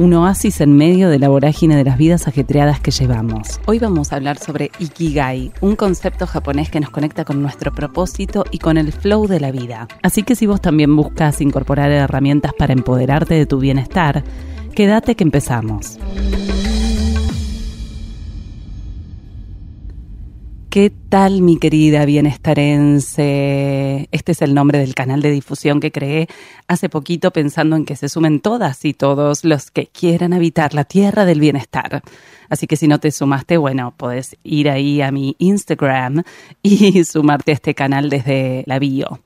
un oasis en medio de la vorágine de las vidas ajetreadas que llevamos. Hoy vamos a hablar sobre Ikigai, un concepto japonés que nos conecta con nuestro propósito y con el flow de la vida. Así que si vos también buscas incorporar herramientas para empoderarte de tu bienestar, quédate que empezamos. ¿Qué tal mi querida bienestarense? Este es el nombre del canal de difusión que creé hace poquito pensando en que se sumen todas y todos los que quieran habitar la tierra del bienestar. Así que si no te sumaste, bueno, puedes ir ahí a mi Instagram y sumarte a este canal desde la bio.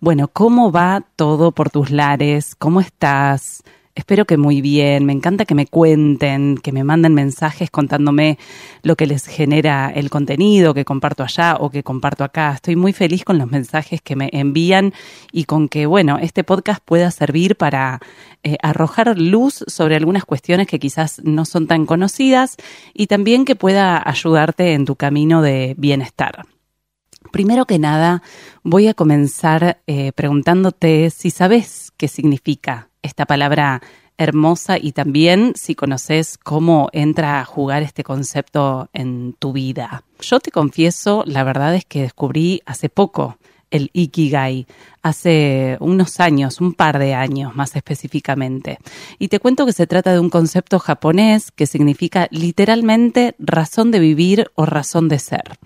Bueno, ¿cómo va todo por tus lares? ¿Cómo estás? Espero que muy bien. Me encanta que me cuenten, que me manden mensajes contándome lo que les genera el contenido que comparto allá o que comparto acá. Estoy muy feliz con los mensajes que me envían y con que, bueno, este podcast pueda servir para eh, arrojar luz sobre algunas cuestiones que quizás no son tan conocidas y también que pueda ayudarte en tu camino de bienestar. Primero que nada, voy a comenzar eh, preguntándote si sabes qué significa esta palabra hermosa y también si conoces cómo entra a jugar este concepto en tu vida. Yo te confieso, la verdad es que descubrí hace poco el Ikigai, hace unos años, un par de años más específicamente. Y te cuento que se trata de un concepto japonés que significa literalmente razón de vivir o razón de ser.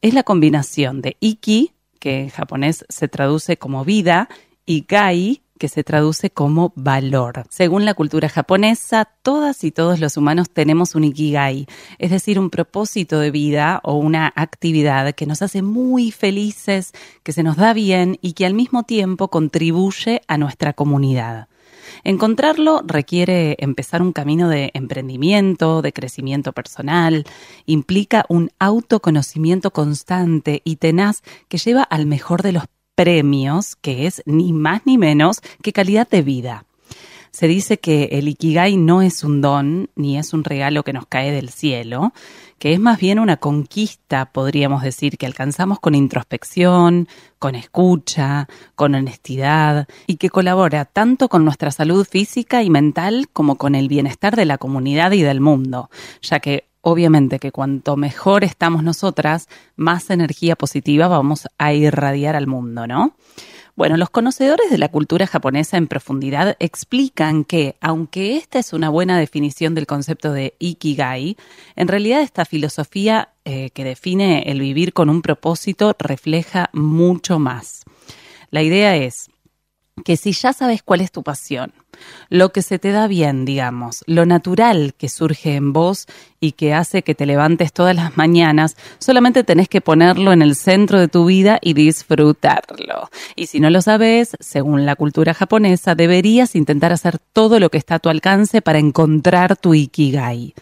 Es la combinación de Iki, que en japonés se traduce como vida, y Gai, que se traduce como valor. Según la cultura japonesa, todas y todos los humanos tenemos un ikigai, es decir, un propósito de vida o una actividad que nos hace muy felices, que se nos da bien y que al mismo tiempo contribuye a nuestra comunidad. Encontrarlo requiere empezar un camino de emprendimiento, de crecimiento personal, implica un autoconocimiento constante y tenaz que lleva al mejor de los premios, que es ni más ni menos que calidad de vida. Se dice que el Ikigai no es un don ni es un regalo que nos cae del cielo, que es más bien una conquista, podríamos decir, que alcanzamos con introspección, con escucha, con honestidad y que colabora tanto con nuestra salud física y mental como con el bienestar de la comunidad y del mundo, ya que obviamente que cuanto mejor estamos nosotras, más energía positiva vamos a irradiar al mundo, ¿no? Bueno, los conocedores de la cultura japonesa en profundidad explican que, aunque esta es una buena definición del concepto de Ikigai, en realidad esta filosofía eh, que define el vivir con un propósito refleja mucho más. La idea es que si ya sabes cuál es tu pasión, lo que se te da bien, digamos, lo natural que surge en vos y que hace que te levantes todas las mañanas, solamente tenés que ponerlo en el centro de tu vida y disfrutarlo. Y si no lo sabes, según la cultura japonesa, deberías intentar hacer todo lo que está a tu alcance para encontrar tu ikigai.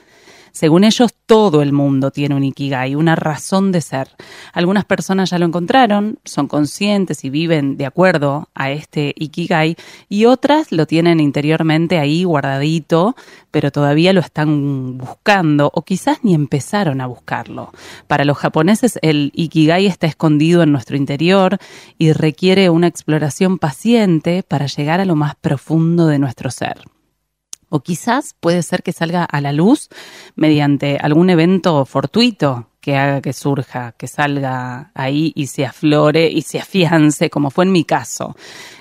Según ellos, todo el mundo tiene un ikigai, una razón de ser. Algunas personas ya lo encontraron, son conscientes y viven de acuerdo a este ikigai, y otras lo tienen interiormente ahí guardadito, pero todavía lo están buscando o quizás ni empezaron a buscarlo. Para los japoneses, el ikigai está escondido en nuestro interior y requiere una exploración paciente para llegar a lo más profundo de nuestro ser o quizás puede ser que salga a la luz mediante algún evento fortuito que haga que surja, que salga ahí y se aflore y se afiance, como fue en mi caso.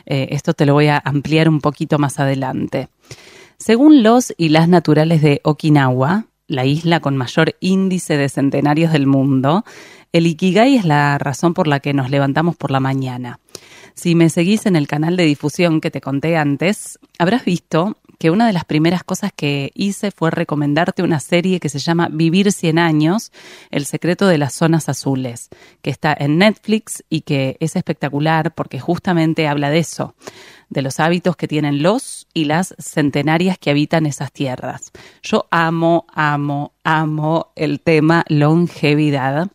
Eh, esto te lo voy a ampliar un poquito más adelante. Según los y las naturales de Okinawa, la isla con mayor índice de centenarios del mundo, El Ikigai es la razón por la que nos levantamos por la mañana. Si me seguís en el canal de difusión que te conté antes, habrás visto que una de las primeras cosas que hice fue recomendarte una serie que se llama Vivir 100 años, El secreto de las zonas azules, que está en Netflix y que es espectacular porque justamente habla de eso, de los hábitos que tienen los y las centenarias que habitan esas tierras. Yo amo, amo, amo el tema longevidad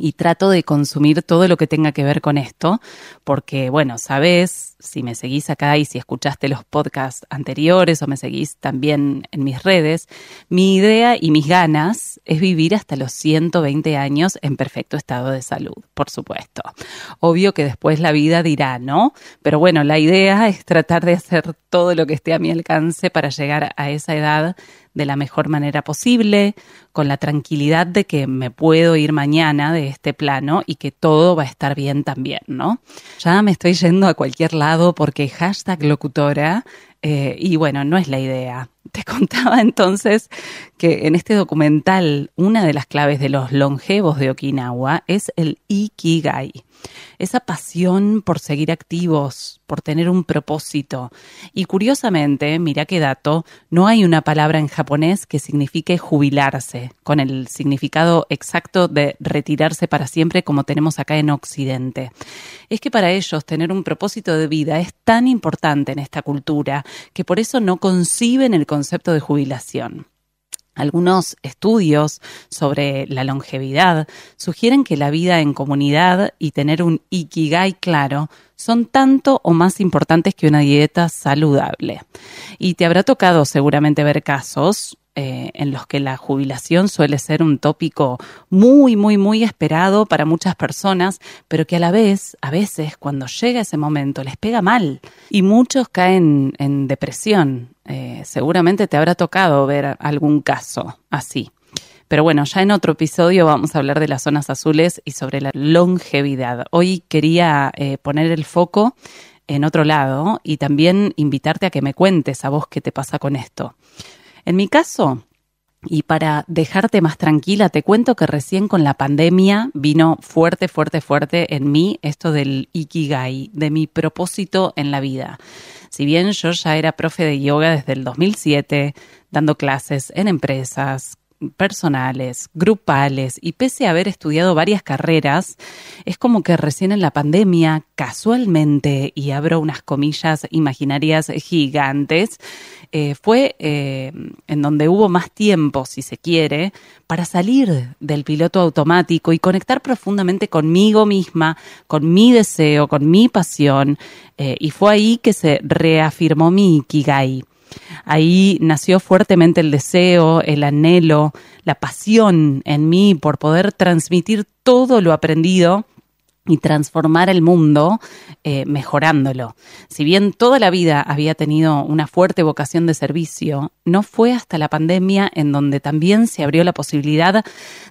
y trato de consumir todo lo que tenga que ver con esto, porque, bueno, sabes, si me seguís acá y si escuchaste los podcasts anteriores o me seguís también en mis redes, mi idea y mis ganas es vivir hasta los 120 años en perfecto estado de salud, por supuesto. Obvio que después la vida dirá, ¿no? Pero bueno, la idea es tratar de hacer todo lo que esté a mi alcance para llegar a esa edad de la mejor manera posible, con la tranquilidad de que me puedo ir mañana de este plano y que todo va a estar bien también, ¿no? Ya me estoy yendo a cualquier lado porque hashtag locutora eh, y bueno, no es la idea. Te contaba entonces que en este documental una de las claves de los longevos de Okinawa es el Ikigai esa pasión por seguir activos, por tener un propósito. Y curiosamente, mira qué dato, no hay una palabra en japonés que signifique jubilarse, con el significado exacto de retirarse para siempre como tenemos acá en Occidente. Es que para ellos tener un propósito de vida es tan importante en esta cultura que por eso no conciben el concepto de jubilación. Algunos estudios sobre la longevidad sugieren que la vida en comunidad y tener un ikigai claro son tanto o más importantes que una dieta saludable. Y te habrá tocado seguramente ver casos eh, en los que la jubilación suele ser un tópico muy, muy, muy esperado para muchas personas, pero que a la vez, a veces, cuando llega ese momento, les pega mal y muchos caen en depresión. Eh, seguramente te habrá tocado ver algún caso así. Pero bueno, ya en otro episodio vamos a hablar de las zonas azules y sobre la longevidad. Hoy quería eh, poner el foco en otro lado y también invitarte a que me cuentes a vos qué te pasa con esto. En mi caso, y para dejarte más tranquila, te cuento que recién con la pandemia vino fuerte, fuerte, fuerte en mí esto del ikigai, de mi propósito en la vida. Si bien yo ya era profe de yoga desde el 2007, dando clases en empresas, personales, grupales y pese a haber estudiado varias carreras, es como que recién en la pandemia, casualmente, y abro unas comillas imaginarias gigantes, eh, fue eh, en donde hubo más tiempo, si se quiere, para salir del piloto automático y conectar profundamente conmigo misma, con mi deseo, con mi pasión, eh, y fue ahí que se reafirmó mi Ikigai Ahí nació fuertemente el deseo, el anhelo, la pasión en mí por poder transmitir todo lo aprendido y transformar el mundo eh, mejorándolo. Si bien toda la vida había tenido una fuerte vocación de servicio, no fue hasta la pandemia en donde también se abrió la posibilidad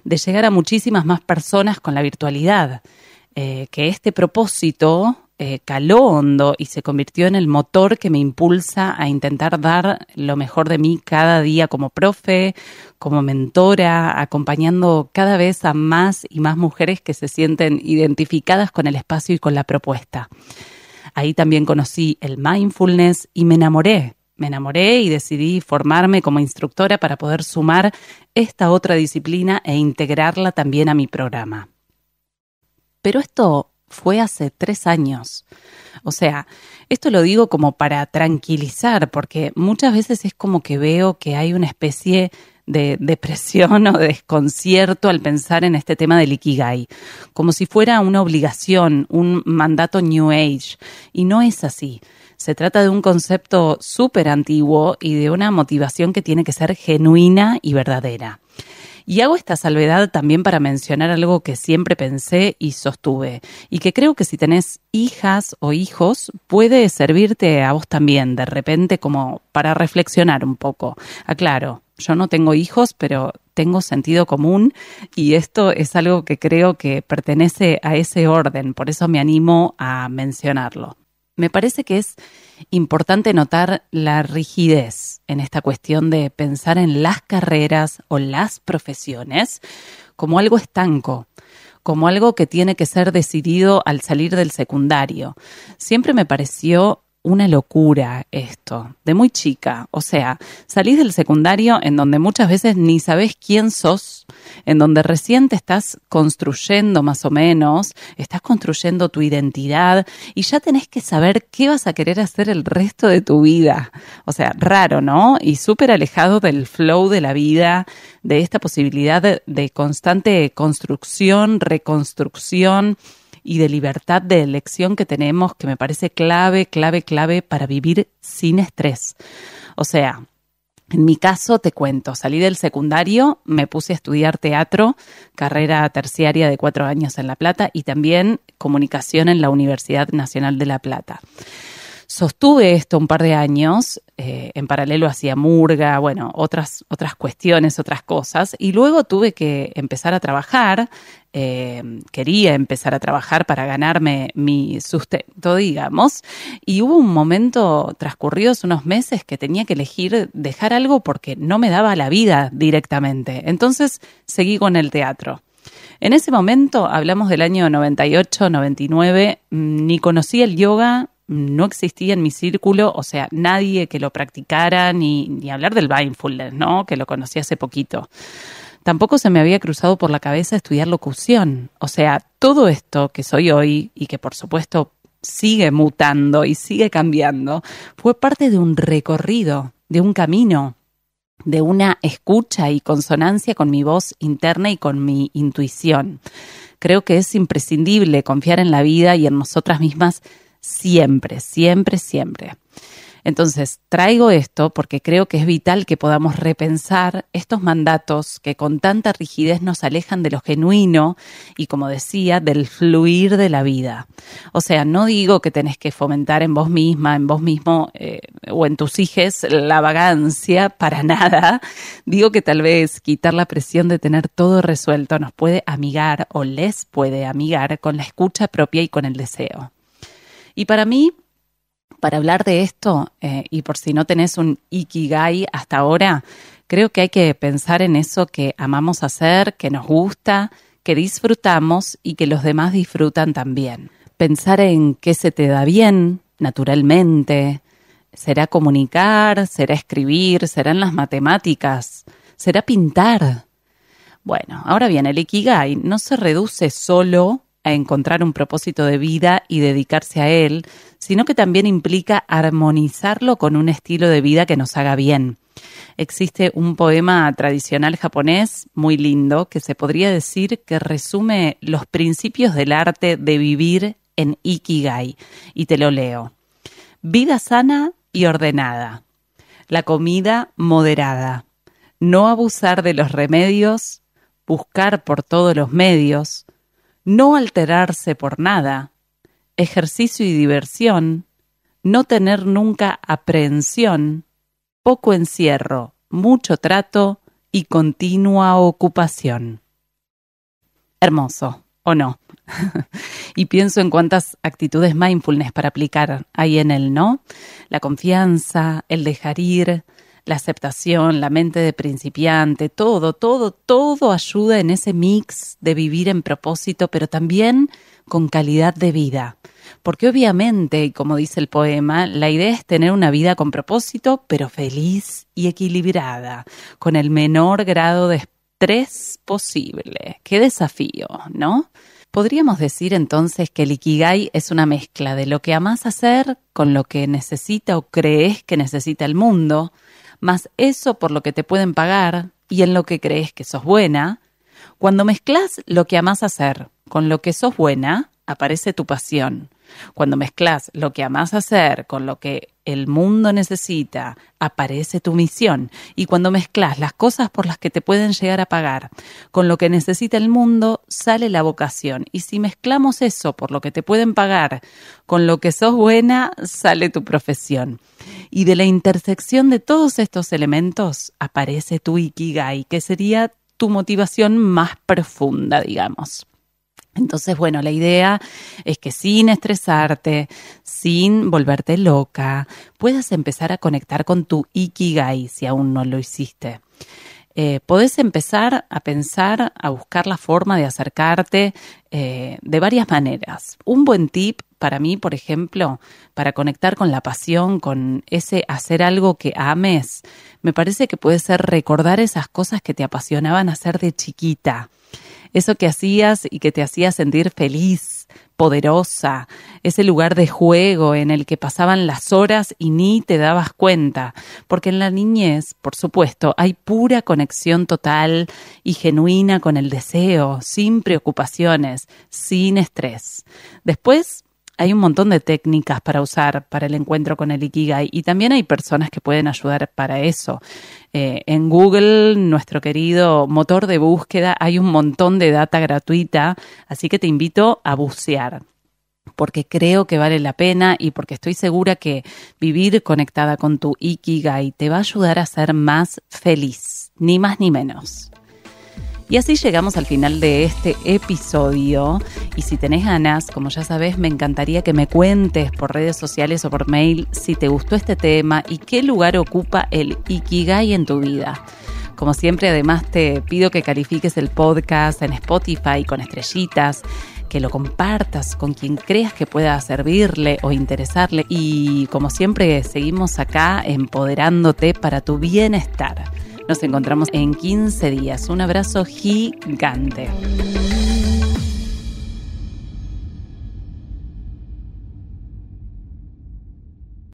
de llegar a muchísimas más personas con la virtualidad. Eh, que este propósito eh, caló hondo y se convirtió en el motor que me impulsa a intentar dar lo mejor de mí cada día como profe, como mentora, acompañando cada vez a más y más mujeres que se sienten identificadas con el espacio y con la propuesta. Ahí también conocí el mindfulness y me enamoré. Me enamoré y decidí formarme como instructora para poder sumar esta otra disciplina e integrarla también a mi programa. Pero esto fue hace tres años. O sea, esto lo digo como para tranquilizar, porque muchas veces es como que veo que hay una especie de depresión o de desconcierto al pensar en este tema del Ikigai, como si fuera una obligación, un mandato New Age, y no es así. Se trata de un concepto súper antiguo y de una motivación que tiene que ser genuina y verdadera. Y hago esta salvedad también para mencionar algo que siempre pensé y sostuve, y que creo que si tenés hijas o hijos puede servirte a vos también, de repente como para reflexionar un poco. Aclaro, yo no tengo hijos, pero tengo sentido común y esto es algo que creo que pertenece a ese orden, por eso me animo a mencionarlo. Me parece que es importante notar la rigidez en esta cuestión de pensar en las carreras o las profesiones como algo estanco, como algo que tiene que ser decidido al salir del secundario. Siempre me pareció una locura esto, de muy chica. O sea, salís del secundario en donde muchas veces ni sabes quién sos, en donde recién te estás construyendo más o menos, estás construyendo tu identidad y ya tenés que saber qué vas a querer hacer el resto de tu vida. O sea, raro, ¿no? Y súper alejado del flow de la vida, de esta posibilidad de, de constante construcción, reconstrucción y de libertad de elección que tenemos que me parece clave, clave, clave para vivir sin estrés. O sea, en mi caso, te cuento, salí del secundario, me puse a estudiar teatro, carrera terciaria de cuatro años en La Plata y también comunicación en la Universidad Nacional de La Plata. Sostuve esto un par de años, eh, en paralelo hacía murga, bueno, otras, otras cuestiones, otras cosas, y luego tuve que empezar a trabajar, eh, quería empezar a trabajar para ganarme mi sustento, digamos, y hubo un momento transcurridos unos meses que tenía que elegir dejar algo porque no me daba la vida directamente. Entonces seguí con el teatro. En ese momento, hablamos del año 98, 99, mm, ni conocí el yoga, no existía en mi círculo, o sea, nadie que lo practicara, ni, ni hablar del mindfulness, ¿no? Que lo conocí hace poquito. Tampoco se me había cruzado por la cabeza estudiar locución. O sea, todo esto que soy hoy y que por supuesto sigue mutando y sigue cambiando, fue parte de un recorrido, de un camino, de una escucha y consonancia con mi voz interna y con mi intuición. Creo que es imprescindible confiar en la vida y en nosotras mismas siempre, siempre, siempre. Entonces, traigo esto porque creo que es vital que podamos repensar estos mandatos que con tanta rigidez nos alejan de lo genuino y, como decía, del fluir de la vida. O sea, no digo que tenés que fomentar en vos misma, en vos mismo eh, o en tus hijos la vagancia, para nada. Digo que tal vez quitar la presión de tener todo resuelto nos puede amigar o les puede amigar con la escucha propia y con el deseo. Y para mí, para hablar de esto, eh, y por si no tenés un ikigai hasta ahora, creo que hay que pensar en eso que amamos hacer, que nos gusta, que disfrutamos y que los demás disfrutan también. Pensar en qué se te da bien, naturalmente. ¿Será comunicar? ¿Será escribir? ¿Serán las matemáticas? ¿Será pintar? Bueno, ahora bien, el Ikigai no se reduce solo a encontrar un propósito de vida y dedicarse a él, sino que también implica armonizarlo con un estilo de vida que nos haga bien. Existe un poema tradicional japonés muy lindo que se podría decir que resume los principios del arte de vivir en Ikigai, y te lo leo. Vida sana y ordenada. La comida moderada. No abusar de los remedios. Buscar por todos los medios no alterarse por nada, ejercicio y diversión, no tener nunca aprehensión, poco encierro, mucho trato y continua ocupación. Hermoso, ¿o no? y pienso en cuántas actitudes mindfulness para aplicar ahí en él, ¿no? La confianza, el dejar ir, la aceptación, la mente de principiante, todo, todo, todo ayuda en ese mix de vivir en propósito, pero también con calidad de vida. Porque obviamente, como dice el poema, la idea es tener una vida con propósito, pero feliz y equilibrada, con el menor grado de estrés posible. Qué desafío, ¿no? Podríamos decir entonces que el Ikigai es una mezcla de lo que amas hacer con lo que necesita o crees que necesita el mundo, más eso por lo que te pueden pagar y en lo que crees que sos buena, cuando mezclas lo que amás hacer con lo que sos buena, aparece tu pasión. Cuando mezclas lo que amás hacer con lo que el mundo necesita, aparece tu misión. Y cuando mezclas las cosas por las que te pueden llegar a pagar con lo que necesita el mundo, sale la vocación. Y si mezclamos eso por lo que te pueden pagar con lo que sos buena, sale tu profesión. Y de la intersección de todos estos elementos aparece tu ikigai, que sería tu motivación más profunda, digamos. Entonces, bueno, la idea es que sin estresarte, sin volverte loca, puedas empezar a conectar con tu Ikigai si aún no lo hiciste. eh, podés empezar a pensar, a buscar la forma de acercarte eh, de varias maneras. Un buen tip para mí, por ejemplo, para conectar con la pasión, con ese hacer algo que ames, me parece que puede ser recordar esas cosas que te apasionaban hacer de chiquita. Eso que hacías y que te hacía sentir feliz, poderosa, ese lugar de juego en el que pasaban las horas y ni te dabas cuenta, porque en la niñez, por supuesto, hay pura conexión total y genuina con el deseo, sin preocupaciones, sin estrés. Después, hay un montón de técnicas para usar para el encuentro con el Ikigai y también hay personas que pueden ayudar para eso. Eh, en Google, nuestro querido motor de búsqueda, hay un montón de data gratuita, así que te invito a bucear porque creo que vale la pena y porque estoy segura que vivir conectada con tu Ikigai te va a ayudar a ser más feliz, ni más ni menos. Y así llegamos al final de este episodio. Y si tenés ganas, como ya sabes, me encantaría que me cuentes por redes sociales o por mail si te gustó este tema y qué lugar ocupa el Ikigai en tu vida. Como siempre, además te pido que califiques el podcast en Spotify con estrellitas, que lo compartas con quien creas que pueda servirle o interesarle. Y como siempre, seguimos acá empoderándote para tu bienestar. Nos encontramos en 15 días. Un abrazo gigante.